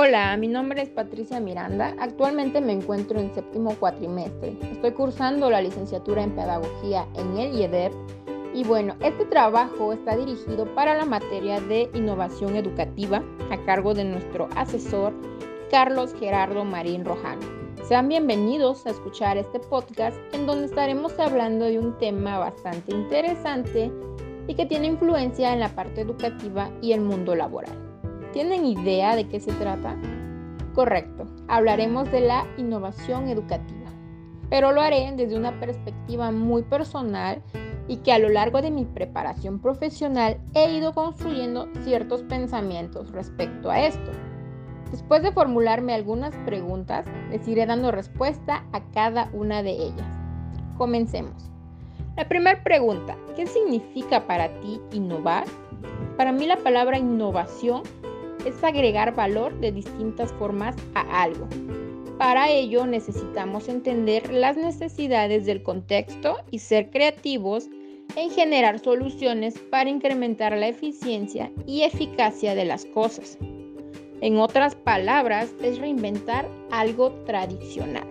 Hola, mi nombre es Patricia Miranda. Actualmente me encuentro en séptimo cuatrimestre. Estoy cursando la licenciatura en Pedagogía en el IEDEP. Y bueno, este trabajo está dirigido para la materia de innovación educativa a cargo de nuestro asesor Carlos Gerardo Marín Rojano. Sean bienvenidos a escuchar este podcast en donde estaremos hablando de un tema bastante interesante y que tiene influencia en la parte educativa y el mundo laboral. ¿Tienen idea de qué se trata? Correcto, hablaremos de la innovación educativa, pero lo haré desde una perspectiva muy personal y que a lo largo de mi preparación profesional he ido construyendo ciertos pensamientos respecto a esto. Después de formularme algunas preguntas, les iré dando respuesta a cada una de ellas. Comencemos. La primera pregunta, ¿qué significa para ti innovar? Para mí la palabra innovación es agregar valor de distintas formas a algo. Para ello necesitamos entender las necesidades del contexto y ser creativos en generar soluciones para incrementar la eficiencia y eficacia de las cosas. En otras palabras, es reinventar algo tradicional.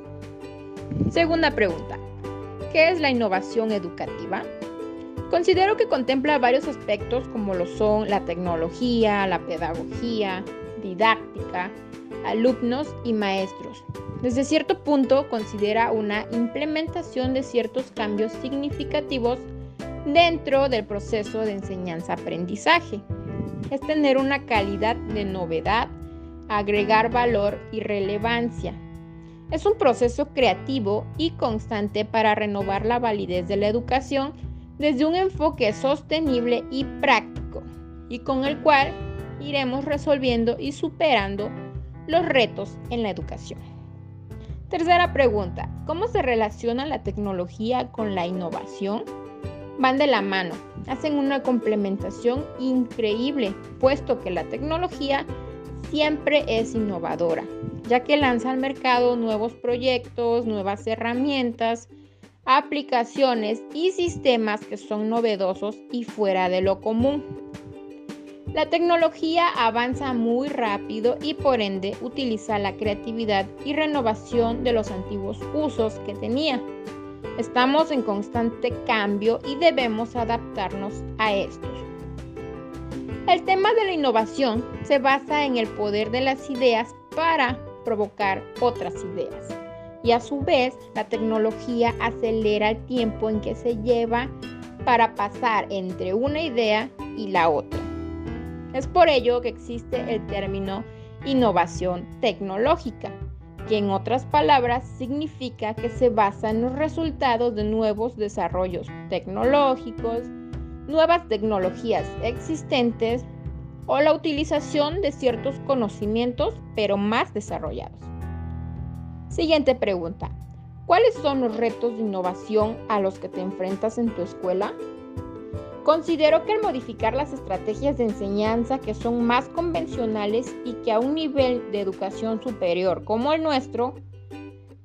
Segunda pregunta. ¿Qué es la innovación educativa? Considero que contempla varios aspectos como lo son la tecnología, la pedagogía, didáctica, alumnos y maestros. Desde cierto punto considera una implementación de ciertos cambios significativos dentro del proceso de enseñanza-aprendizaje. Es tener una calidad de novedad, agregar valor y relevancia. Es un proceso creativo y constante para renovar la validez de la educación desde un enfoque sostenible y práctico, y con el cual iremos resolviendo y superando los retos en la educación. Tercera pregunta, ¿cómo se relaciona la tecnología con la innovación? Van de la mano, hacen una complementación increíble, puesto que la tecnología siempre es innovadora, ya que lanza al mercado nuevos proyectos, nuevas herramientas, aplicaciones y sistemas que son novedosos y fuera de lo común. La tecnología avanza muy rápido y por ende utiliza la creatividad y renovación de los antiguos usos que tenía. Estamos en constante cambio y debemos adaptarnos a estos. El tema de la innovación se basa en el poder de las ideas para provocar otras ideas y a su vez la tecnología acelera el tiempo en que se lleva para pasar entre una idea y la otra. Es por ello que existe el término innovación tecnológica, que en otras palabras significa que se basa en los resultados de nuevos desarrollos tecnológicos, nuevas tecnologías existentes o la utilización de ciertos conocimientos pero más desarrollados. Siguiente pregunta. ¿Cuáles son los retos de innovación a los que te enfrentas en tu escuela? Considero que al modificar las estrategias de enseñanza que son más convencionales y que a un nivel de educación superior como el nuestro,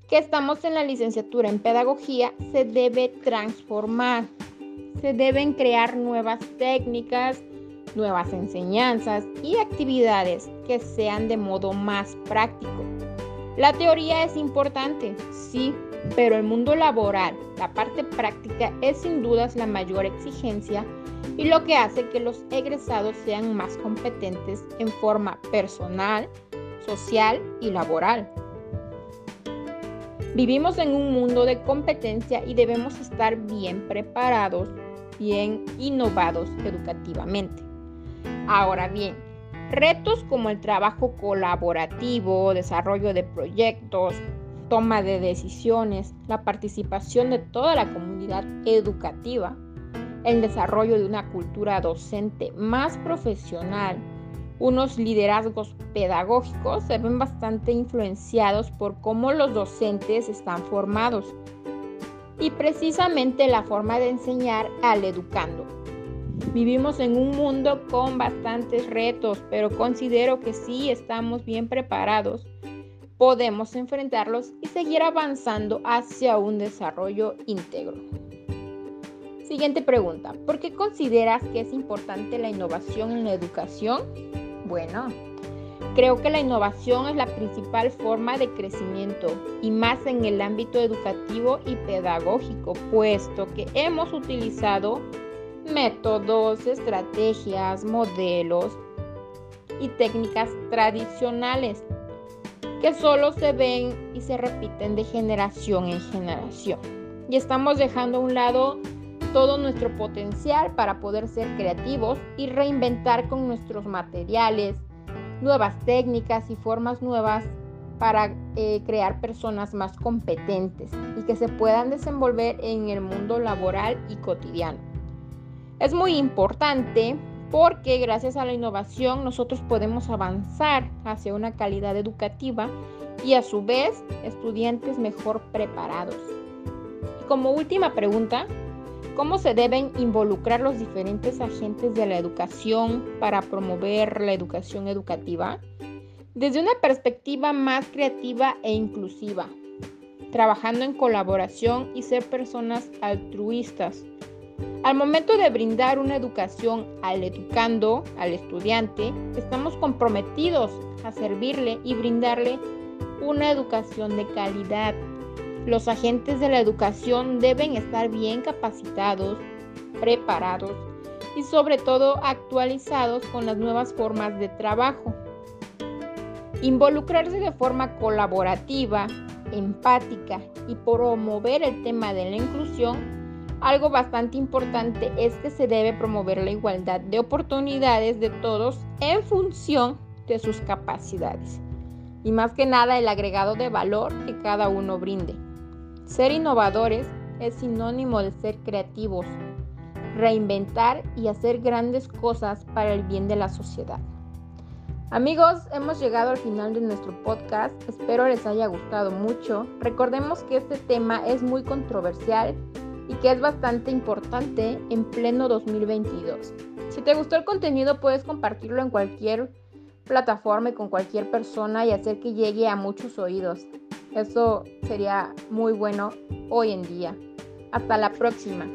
que estamos en la licenciatura en pedagogía, se debe transformar. Se deben crear nuevas técnicas, nuevas enseñanzas y actividades que sean de modo más práctico la teoría es importante, sí, pero el mundo laboral, la parte práctica es sin dudas la mayor exigencia y lo que hace que los egresados sean más competentes en forma personal, social y laboral. Vivimos en un mundo de competencia y debemos estar bien preparados, bien innovados educativamente. Ahora bien, Retos como el trabajo colaborativo, desarrollo de proyectos, toma de decisiones, la participación de toda la comunidad educativa, el desarrollo de una cultura docente más profesional, unos liderazgos pedagógicos se ven bastante influenciados por cómo los docentes están formados y precisamente la forma de enseñar al educando. Vivimos en un mundo con bastantes retos, pero considero que si estamos bien preparados. Podemos enfrentarlos y seguir avanzando hacia un desarrollo íntegro. Siguiente pregunta. ¿Por qué consideras que es importante la innovación en la educación? Bueno, Creo que la innovación es la principal forma de crecimiento y más en el ámbito educativo y pedagógico, puesto que hemos utilizado métodos, estrategias, modelos y técnicas tradicionales que solo se ven y se repiten de generación en generación. Y estamos dejando a un lado todo nuestro potencial para poder ser creativos y reinventar con nuestros materiales, nuevas técnicas y formas nuevas para eh, crear personas más competentes y que se puedan desenvolver en el mundo laboral y cotidiano. Es muy importante porque gracias a la innovación nosotros podemos avanzar hacia una calidad educativa y a su vez estudiantes mejor preparados. Y como última pregunta, ¿Cómo se deben involucrar los diferentes agentes de la educación para promover la educación educativa? Desde una perspectiva más creativa e inclusiva, trabajando en colaboración y ser personas altruistas. Al momento de brindar una educación al educando, al estudiante, estamos comprometidos a servirle y brindarle una educación de calidad los agentes de la educación deben estar bien capacitados, preparados y sobre todo actualizados con las nuevas formas de trabajo. Involucrarse de forma colaborativa, empática y promover el tema de la inclusión, algo bastante importante es que se debe promover la igualdad de oportunidades de todos en función de sus capacidades y más que nada el agregado de valor que cada uno brinde. Ser innovadores es sinónimo de ser creativos, reinventar y hacer grandes cosas para el bien de la sociedad. Amigos, hemos llegado al final de nuestro podcast. Espero les haya gustado mucho. Recordemos que este tema es muy controversial y que es bastante importante en pleno 2022. Si te gustó el contenido puedes compartirlo en cualquier plataforma y con cualquier persona y hacer que llegue a muchos oídos. Eso sería muy bueno hoy en día. Hasta la próxima.